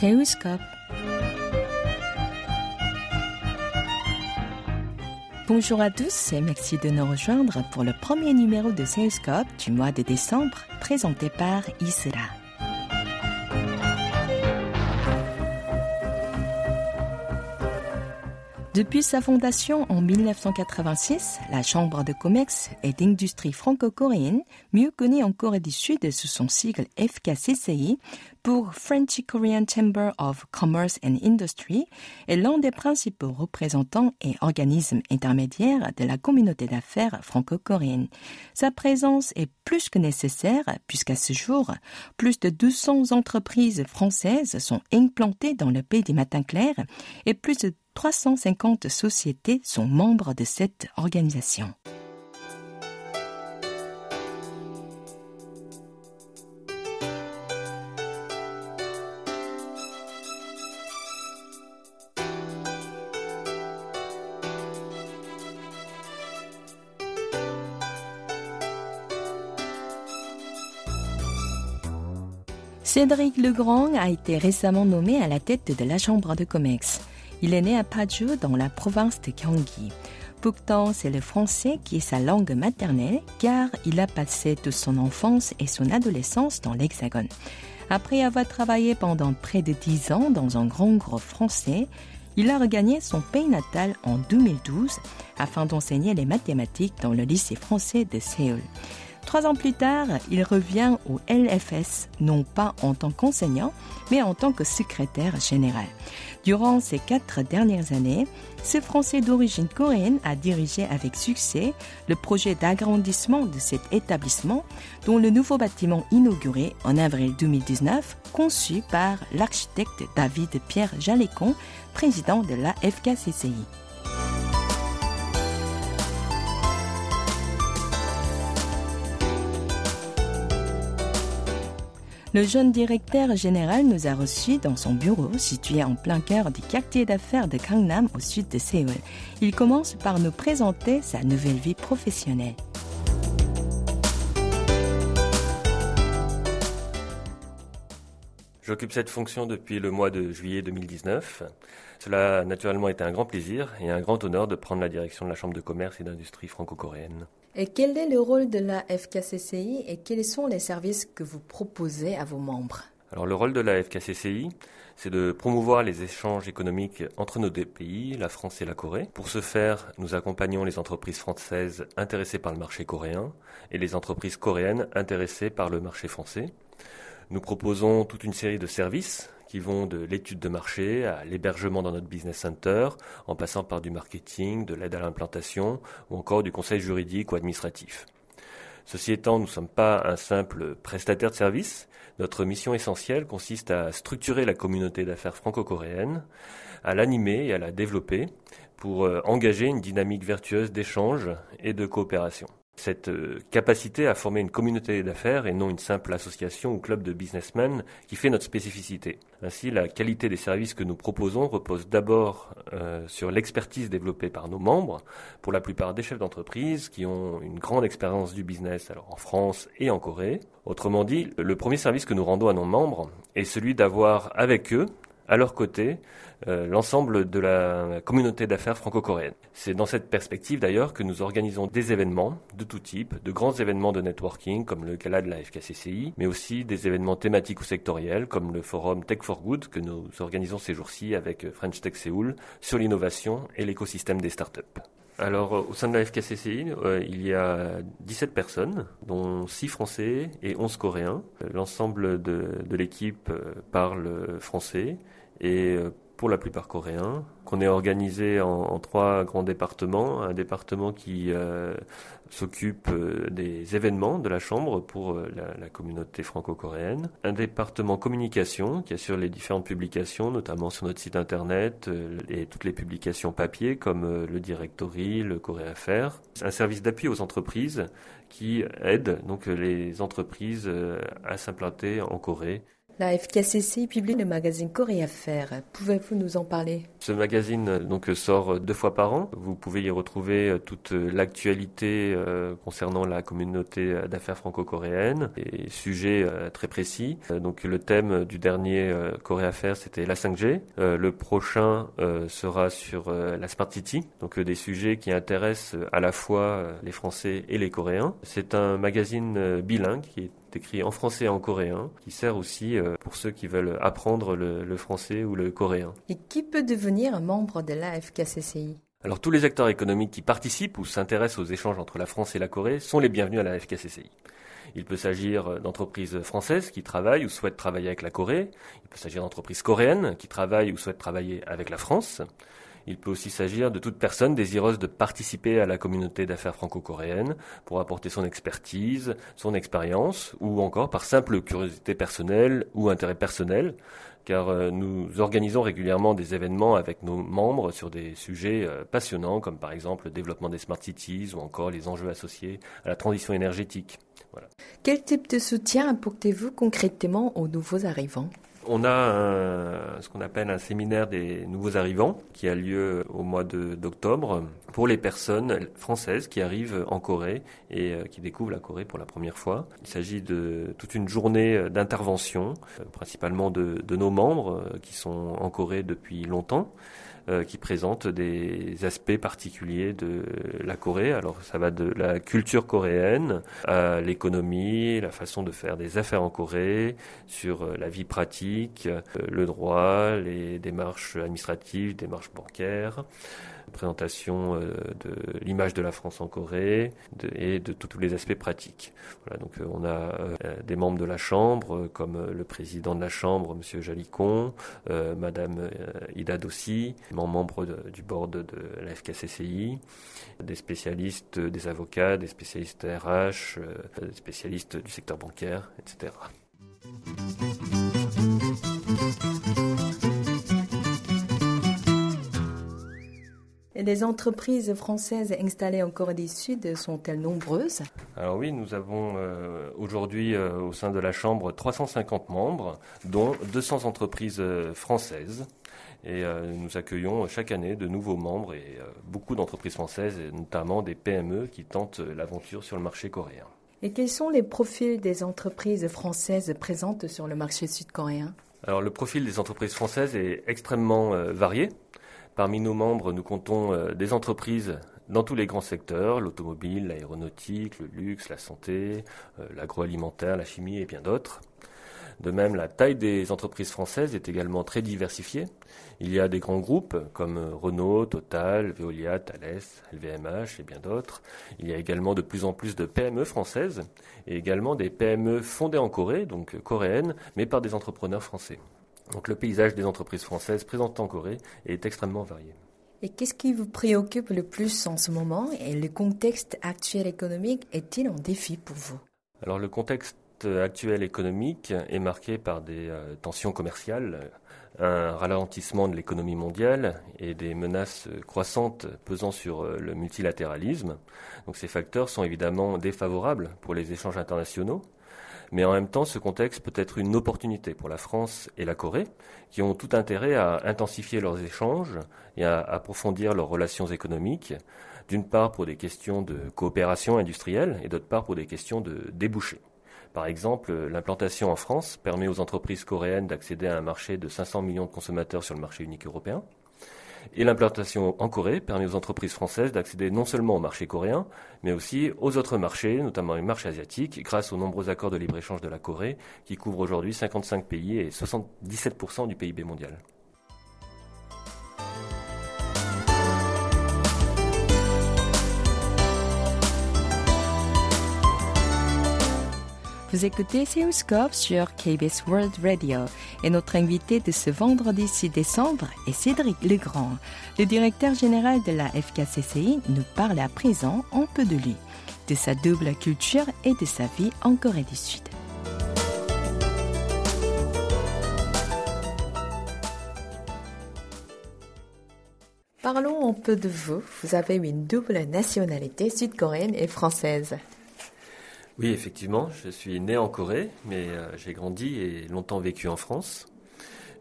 Seoulscope. Bonjour à tous et merci de nous rejoindre pour le premier numéro de Seoulscope du mois de décembre présenté par Isra. Depuis sa fondation en 1986, la Chambre de commerce et d'industrie franco-coréenne, mieux connue en Corée du Sud sous son sigle FKCCI, pour French Korean Chamber of Commerce and Industry, est l'un des principaux représentants et organismes intermédiaires de la communauté d'affaires franco-coréenne. Sa présence est plus que nécessaire puisqu'à ce jour, plus de 200 entreprises françaises sont implantées dans le pays des matins clairs et plus de 350 sociétés sont membres de cette organisation. Cédric Legrand a été récemment nommé à la tête de la Chambre de commerce. Il est né à Paju dans la province de Gyeonggi. Pourtant, c'est le français qui est sa langue maternelle car il a passé toute son enfance et son adolescence dans l'Hexagone. Après avoir travaillé pendant près de dix ans dans un grand groupe français, il a regagné son pays natal en 2012 afin d'enseigner les mathématiques dans le lycée français de Séoul. Trois ans plus tard, il revient au LFS, non pas en tant qu'enseignant, mais en tant que secrétaire général. Durant ces quatre dernières années, ce Français d'origine coréenne a dirigé avec succès le projet d'agrandissement de cet établissement, dont le nouveau bâtiment inauguré en avril 2019, conçu par l'architecte David Pierre Jalécon, président de la FKCCI. Le jeune directeur général nous a reçus dans son bureau situé en plein cœur du quartier d'affaires de Gangnam au sud de Séoul. Il commence par nous présenter sa nouvelle vie professionnelle. J'occupe cette fonction depuis le mois de juillet 2019. Cela a naturellement été un grand plaisir et un grand honneur de prendre la direction de la Chambre de commerce et d'industrie franco-coréenne. Et quel est le rôle de la FKCCI et quels sont les services que vous proposez à vos membres? Alors le rôle de la FKCCI, c'est de promouvoir les échanges économiques entre nos deux pays, la France et la Corée. Pour ce faire, nous accompagnons les entreprises françaises intéressées par le marché coréen et les entreprises coréennes intéressées par le marché français. Nous proposons toute une série de services qui vont de l'étude de marché à l'hébergement dans notre business center, en passant par du marketing, de l'aide à l'implantation ou encore du conseil juridique ou administratif. Ceci étant, nous ne sommes pas un simple prestataire de services. Notre mission essentielle consiste à structurer la communauté d'affaires franco-coréenne, à l'animer et à la développer pour euh, engager une dynamique vertueuse d'échange et de coopération cette euh, capacité à former une communauté d'affaires et non une simple association ou club de businessmen qui fait notre spécificité. Ainsi, la qualité des services que nous proposons repose d'abord euh, sur l'expertise développée par nos membres, pour la plupart des chefs d'entreprise qui ont une grande expérience du business alors en France et en Corée. Autrement dit, le premier service que nous rendons à nos membres est celui d'avoir avec eux à leur côté euh, l'ensemble de la communauté d'affaires franco-coréenne. C'est dans cette perspective d'ailleurs que nous organisons des événements de tout type, de grands événements de networking comme le gala de la FKCCI, mais aussi des événements thématiques ou sectoriels comme le forum Tech for Good que nous organisons ces jours-ci avec French Tech Seoul sur l'innovation et l'écosystème des startups. Alors, au sein de la FKCCI, euh, il y a 17 personnes, dont 6 Français et 11 Coréens. L'ensemble de, l'équipe euh, parle français et euh, pour la plupart coréens, qu'on est organisé en, trois grands départements. Un département qui euh, s'occupe euh, des événements de la Chambre pour la, la, communauté franco-coréenne. Un département communication qui assure les différentes publications, notamment sur notre site internet et toutes les publications papier comme le Directory, le Corée Affaires. Un service d'appui aux entreprises qui aide donc les entreprises à s'implanter en Corée La FKCC publie le magazine Corée Affaires. Pouvez-vous nous en parler? Ce magazine donc sort deux fois par an. Vous pouvez y retrouver euh, toute l'actualité euh, concernant la communauté d'affaires franco-coréenne et sujets euh, très précis. Donc le thème du dernier Corée Affaires c'était la 5G. Le prochain sera sur la Smart City. Donc des sujets qui intéressent à la fois les Français et les Coréens. C'est un magazine bilingue qui est écrit en français et en coréen, qui sert aussi euh, pour ceux qui veulent apprendre le, français ou le coréen. Et qui peut devenir un membre de la FKCCI alors tous les acteurs économiques qui participent ou s'intéressent aux échanges entre la France et la Corée sont les bienvenus à la FKCCI. Il peut s'agir d'entreprises françaises qui travaillent ou souhaitent travailler avec la Corée. Il peut s'agir d'entreprises coréennes qui travaillent ou souhaitent travailler avec la France. Il peut aussi s'agir de toute personne désireuse de participer à la communauté d'affaires franco-coréenne pour apporter son expertise, son expérience, ou encore par simple curiosité personnelle ou intérêt personnel, car euh, nous organisons régulièrement des événements avec nos membres sur des sujets euh, passionnants, comme par exemple le développement des smart cities ou encore les enjeux associés à la transition énergétique. Quel type de soutien apportez-vous concrètement aux nouveaux arrivants? On a ce qu'on appelle un séminaire des nouveaux arrivants qui a lieu au mois d'octobre pour les personnes françaises qui arrivent en Corée et euh, qui découvrent la Corée pour la première fois. Il s'agit de toute une journée d'intervention, euh, principalement de, nos membres euh, qui sont en Corée depuis longtemps euh, qui présente des aspects particuliers de la Corée. Alors ça va de la culture coréenne à l'économie, la façon de faire des affaires en Corée, sur euh, la vie pratique, euh, le droit, les démarches administratives, démarches bancaires présentation de l'image de la France en Corée et de tous les aspects pratiques. Voilà, donc on a des membres de la Chambre, comme le président de la Chambre, M. Jalicon, Madame Ida Dossi, membre du board de la FKCCI, des spécialistes, des avocats, des spécialistes RH, des spécialistes du secteur bancaire, etc. les entreprises françaises installées en Corée du Sud sont-elles nombreuses? Alors oui, nous avons euh, aujourd'hui euh, au sein de la Chambre 350 membres, dont 200 entreprises euh, françaises. Et nous accueillons chaque année de nouveaux membres et beaucoup d'entreprises françaises, et notamment des PME qui tentent l'aventure sur le marché coréen. Et quels sont les profils des entreprises françaises présentes sur le marché sud-coréen? Alors le profil des entreprises françaises est extrêmement varié. Parmi nos membres, nous comptons euh, des entreprises dans tous les grands secteurs, l'automobile, l'aéronautique, le luxe, la santé, euh, l'agroalimentaire, la chimie et bien d'autres. De même, la taille des entreprises françaises est également très diversifiée. Il y a des grands groupes comme Renault, Total, Veolia, Thales, LVMH et bien d'autres. Il y a également de plus en plus de PME françaises et également des PME fondées en Corée, donc coréennes, mais par des entrepreneurs français. Donc le paysage des entreprises françaises présentes en Corée est extrêmement varié. Et qu'est-ce qui vous préoccupe le plus en ce moment? Et le contexte actuel économique est-il un défi pour vous? Alors le contexte actuel économique est marqué par des euh, tensions commerciales, un ralentissement de l'économie mondiale et des menaces croissantes pesant sur euh, le multilatéralisme. Donc ces facteurs sont évidemment défavorables pour les échanges internationaux mais en même temps, ce contexte peut être une opportunité pour la France et la Corée, qui ont tout intérêt à intensifier leurs échanges et à approfondir leurs relations économiques, d'une part pour des questions de coopération industrielle et d'autre part pour des questions de débouchés. Par exemple, l'implantation en France permet aux entreprises coréennes d'accéder à un marché de 500 millions de consommateurs sur le marché unique européen, et l'implantation en Corée permet aux entreprises françaises d'accéder non seulement au marché coréen, mais aussi aux autres marchés, notamment les marchés asiatiques, grâce aux nombreux accords de libre-échange de la Corée, qui couvrent aujourd'hui 55 pays et 77% du PIB mondial. Vous écoutez Seoulscope sur KBS World Radio et notre invité de ce vendredi 6 décembre est Cédric Legrand. Le directeur général de la FKCCI nous parle à présent un peu de lui, de sa double culture et de sa vie en Corée du Sud. Parlons un peu de vous. Vous avez une double nationalité sud-coréenne et française. Oui, effectivement, je suis né en Corée, mais j'ai grandi et longtemps vécu en France.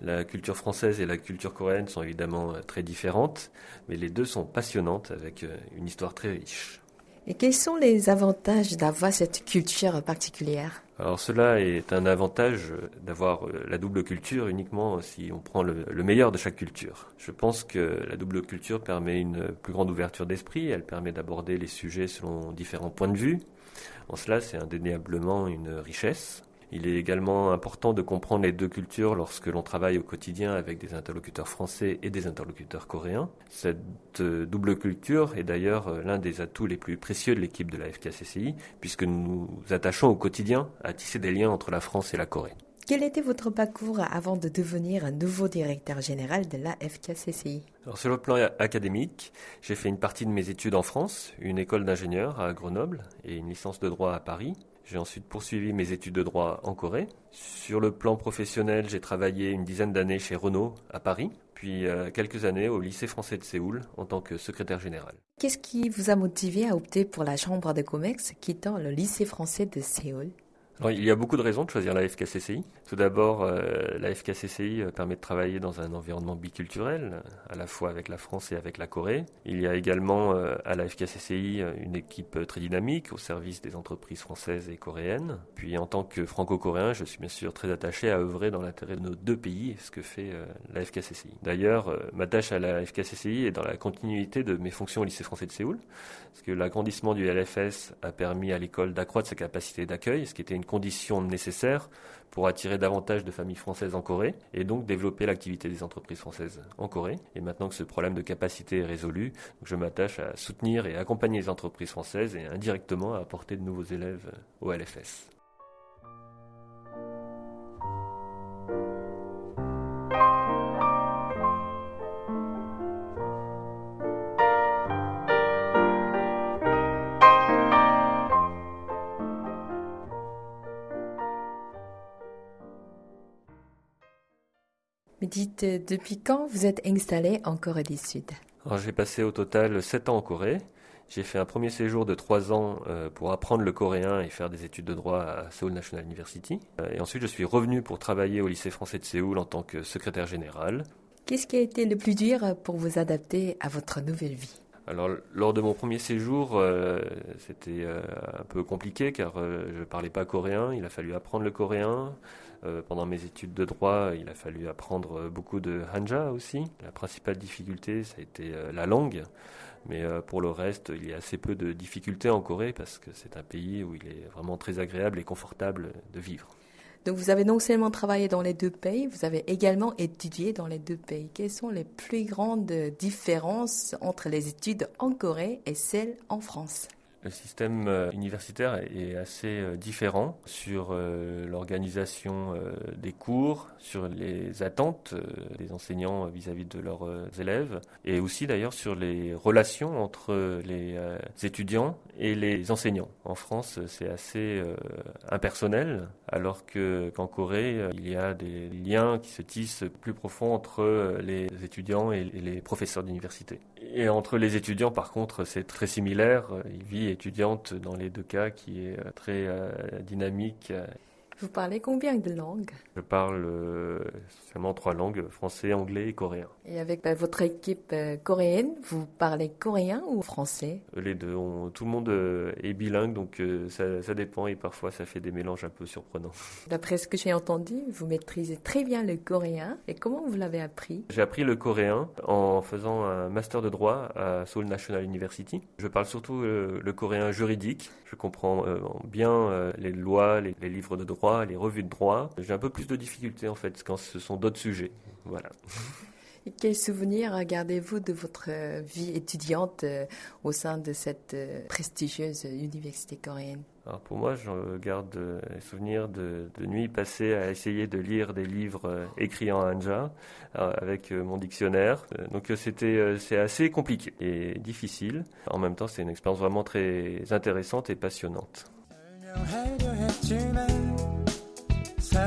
La culture française et la culture coréenne sont évidemment très différentes, mais les deux sont passionnantes avec une histoire très riche. Et quels sont les avantages d'avoir cette culture particulière? Alors cela est un avantage d'avoir euh, la double culture uniquement si on prend le, meilleur de chaque culture. Je pense que la double culture permet une plus grande ouverture d'esprit, elle permet d'aborder les sujets selon différents points de vue. En cela, c'est indéniablement une richesse. Il est également important de comprendre les deux cultures lorsque l'on travaille au quotidien avec des interlocuteurs français et des interlocuteurs coréens. Cette euh, double culture est d'ailleurs euh, l'un des atouts les plus précieux de l'équipe de la FKCCI, puisque nous nous attachons au quotidien à tisser des liens entre la France et la Corée. Quel était votre parcours avant de devenir un nouveau directeur général de la FKCCI Alors, Sur le plan académique, j'ai fait une partie de mes études en France, une école d'ingénieur à Grenoble et une licence de droit à Paris. J'ai ensuite poursuivi mes études de droit en Corée. Sur le plan professionnel, j'ai travaillé une dizaine d'années chez Renault à Paris, puis euh, quelques années au lycée français de Séoul en tant que secrétaire général. Qu'est-ce qui vous a motivé à opter pour la chambre de commerce quittant le lycée français de Séoul? Il y a beaucoup de raisons de choisir la FKCCI. Tout d'abord, euh, la FKCCI euh, permet de travailler dans un environnement biculturel, à la fois avec la France et avec la Corée. Il y a également euh, à la FKCCI une équipe très dynamique au service des entreprises françaises et coréennes. Puis en tant que franco-coréen, je suis bien sûr très attaché à œuvrer dans l'intérêt de nos deux pays, ce que fait la FKCCI. D'ailleurs, ma tâche à la FKCCI est dans la continuité de mes fonctions au lycée français de Séoul, parce que l'agrandissement du LFS a permis à l'école d'accroître sa capacité d'accueil, ce qui était une conditions nécessaires pour attirer davantage de familles françaises en Corée et donc développer l'activité des entreprises françaises en Corée. Et maintenant que ce problème de capacité est résolu, je m'attache à soutenir et accompagner les entreprises françaises et indirectement à apporter de nouveaux élèves au LFS. Dites, euh, depuis quand vous êtes installé en Corée du Sud? J'ai passé au total 7 ans en Corée. J'ai fait un premier séjour de 3 ans euh, pour apprendre le coréen et faire des études de droit à Seoul National University. Euh, et ensuite, je suis revenu pour travailler au lycée français de Séoul en tant que secrétaire général. Qu'est-ce qui a été le plus dur pour vous adapter à votre nouvelle vie? Alors, lors de mon premier séjour, c'était un peu compliqué car je ne parlais pas coréen. Il a fallu apprendre le coréen. Euh, pendant mes études de droit, il a fallu apprendre beaucoup de hanja aussi. La principale difficulté, ça a été euh, la langue. Mais euh, pour le reste, il y a assez peu de difficultés en Corée parce que c'est un pays où il est vraiment très agréable et confortable de vivre. Donc vous avez non seulement travaillé dans les deux pays, vous avez également étudié dans les deux pays. Quelles sont les plus grandes différences entre les études en Corée et celles en France? Le système euh, universitaire est assez euh, différent sur euh, l'organisation des cours, sur les attentes des enseignants vis-à-vis de leurs élèves et aussi d'ailleurs sur les relations entre les étudiants et les enseignants. En France, c'est assez impersonnel alors que qu'en Corée, il y a des liens qui se tissent plus profonds entre les étudiants et les professeurs d'université. Et entre les étudiants, par contre, c'est très similaire. Il vit étudiante dans les deux cas qui est euh, très euh, dynamique. Vous parlez combien de langues? Je parle euh, seulement trois langues, français, anglais et coréen. Et avec bah, votre équipe euh, coréenne, vous parlez coréen ou français? Les deux. tout le monde euh, est bilingue, donc ça, ça, dépend et parfois ça fait des mélanges un peu surprenants. D'après ce que j'ai entendu, vous maîtrisez très bien le coréen. Et comment vous l'avez appris? J'ai appris le coréen en faisant un master de droit à Seoul National University. Je parle surtout le coréen juridique. Je comprends bien les lois, les livres de droit les revues de droit. J'ai un peu plus de difficultés en fait quand ce sont d'autres sujets. Voilà. Et quels souvenirs gardez-vous de votre vie étudiante euh, au sein de cette euh, prestigieuse université coréenne? Alors pour moi, je garde des souvenirs de, nuits passées à essayer de lire des livres euh, écrits en hanja avec mon dictionnaire. Donc c'était c'est assez compliqué et difficile. En même temps, c'est une expérience vraiment très intéressante et passionnante. Vous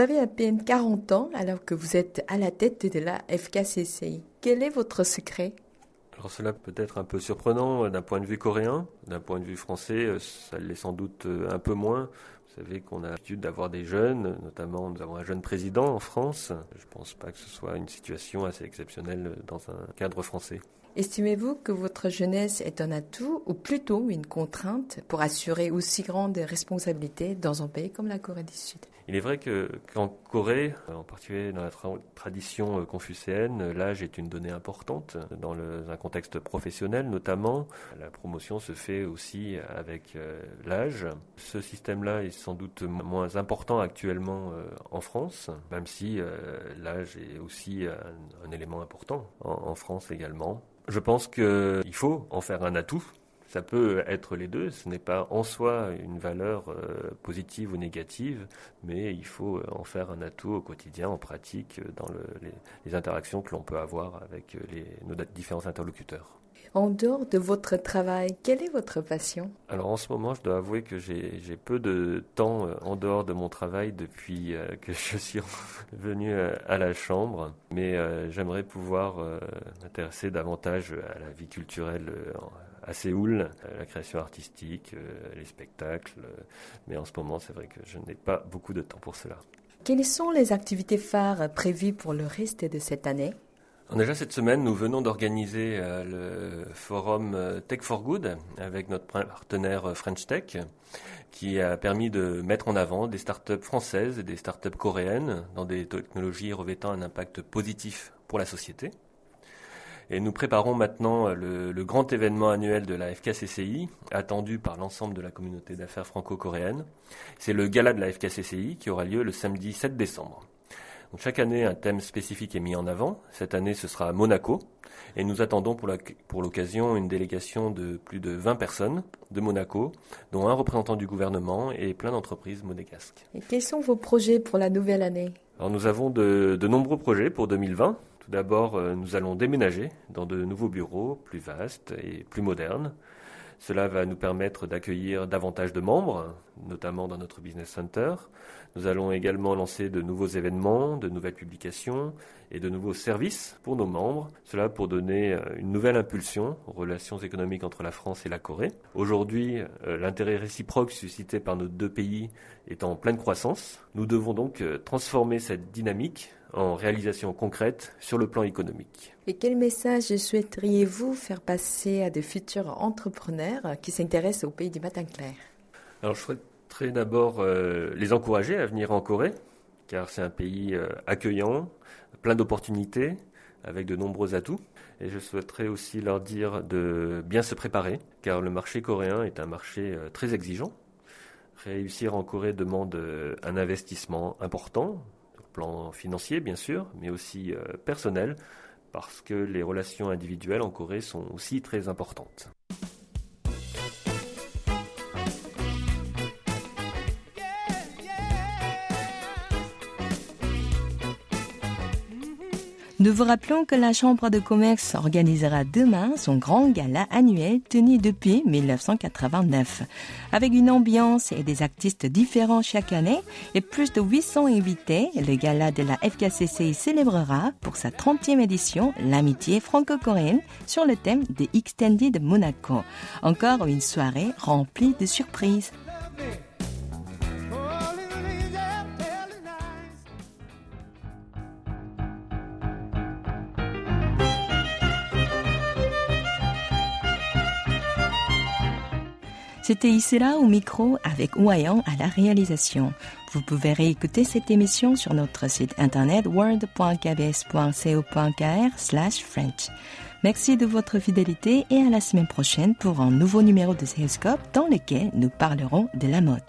avez à peine 40 ans alors que vous êtes à la tête de la FKCCI. Quel est votre secret? Alors cela peut être un peu surprenant euh, d'un point de vue coréen, d'un point de vue français, euh, ça l'est sans doute euh, un peu moins. Vous savez qu'on a l'habitude d'avoir des jeunes, notamment nous avons un jeune président en France. Je ne pense pas que ce soit une situation assez exceptionnelle dans un cadre français. Estimez-vous que votre jeunesse est un atout ou plutôt une contrainte pour assurer aussi grande responsabilité dans un pays comme la Corée du Sud? Il est vrai qu'en Corée, en particulier dans la tradition euh, confucéenne, l'âge est une donnée importante. Dans un contexte professionnel notamment, la promotion se fait aussi avec euh, l'âge. Ce système-là est sans doute moins important actuellement euh, en France, même si l'âge est aussi un, élément important en France également. Je pense qu'il faut en faire un atout. Ça peut être les deux. Ce n'est pas en soi une valeur euh, positive ou négative, mais il faut en faire un atout au quotidien, en pratique, dans les, interactions que l'on peut avoir avec les, nos différents interlocuteurs. En dehors de votre travail, quelle est votre passion? Alors en ce moment, je dois avouer que j'ai peu de temps euh, en dehors de mon travail depuis euh, que je suis venu euh, à la Chambre, mais j'aimerais pouvoir m'intéresser davantage à la vie culturelle à Séoul, la création artistique, les spectacles, mais en ce moment, c'est vrai que je n'ai pas beaucoup de temps pour cela. Quelles sont les activités phares prévues pour le reste de cette année? Déjà cette semaine, nous venons d'organiser euh, le forum euh, Tech for Good avec notre partenaire euh, French Tech, qui a permis de mettre en avant des startups françaises et des startups coréennes dans des technologies revêtant un impact positif pour la société. Et nous préparons maintenant le, le, grand événement annuel de la FKCCI, attendu par l'ensemble de la communauté d'affaires franco-coréenne. C'est le gala de la FKCCI qui aura lieu le samedi 7 décembre chaque année, un thème spécifique est mis en avant. Cette année, ce sera Monaco. Et nous attendons pour l'occasion une délégation de plus de 20 personnes de Monaco, dont un représentant du gouvernement et plein d'entreprises monégasques. Et quels sont vos projets pour la nouvelle année? Alors, Nous avons de, nombreux projets pour 2020. D'abord, euh, nous allons déménager dans de nouveaux bureaux plus vastes et plus modernes. Cela va nous permettre d'accueillir davantage de membres, notamment dans notre business center. Nous allons également lancer de nouveaux événements, de nouvelles publications et de nouveaux services pour nos membres. Cela pour donner euh, une nouvelle impulsion aux relations économiques entre la France et la Corée. Aujourd'hui, euh, l'intérêt réciproque suscité par nos deux pays est en pleine croissance. Nous devons donc euh, transformer cette dynamique en réalisation concrète sur le plan économique. Et quel message souhaiteriez-vous faire passer à de futurs entrepreneurs qui s'intéressent au pays du matin clair? Alors, je souhaiterais d'abord euh, les encourager à venir en Corée, car c'est un pays euh, accueillant, plein d'opportunités, avec de nombreux atouts. Et je souhaiterais aussi leur dire de bien se préparer, car le marché coréen est un marché euh, très exigeant. Réussir en Corée demande un investissement important, plan financier bien sûr, mais aussi personnel, parce que les relations individuelles en Corée sont aussi très importantes. Nous vous rappelons que la Chambre de commerce organisera demain son grand gala annuel tenu depuis 1989. Avec une ambiance et des artistes différents chaque année et plus de 800 invités, le gala de la FKCC célébrera pour sa 30e édition l'amitié franco-coréenne sur le thème de Extended Monaco. Encore une soirée remplie de surprises. C'était Isera au micro avec Ouayan à la réalisation. Vous pouvez réécouter cette émission sur notre site internet word.kbs.co.kr slash French. Merci de votre fidélité et à la semaine prochaine pour un nouveau numéro de Salescope dans lequel nous parlerons de la mode.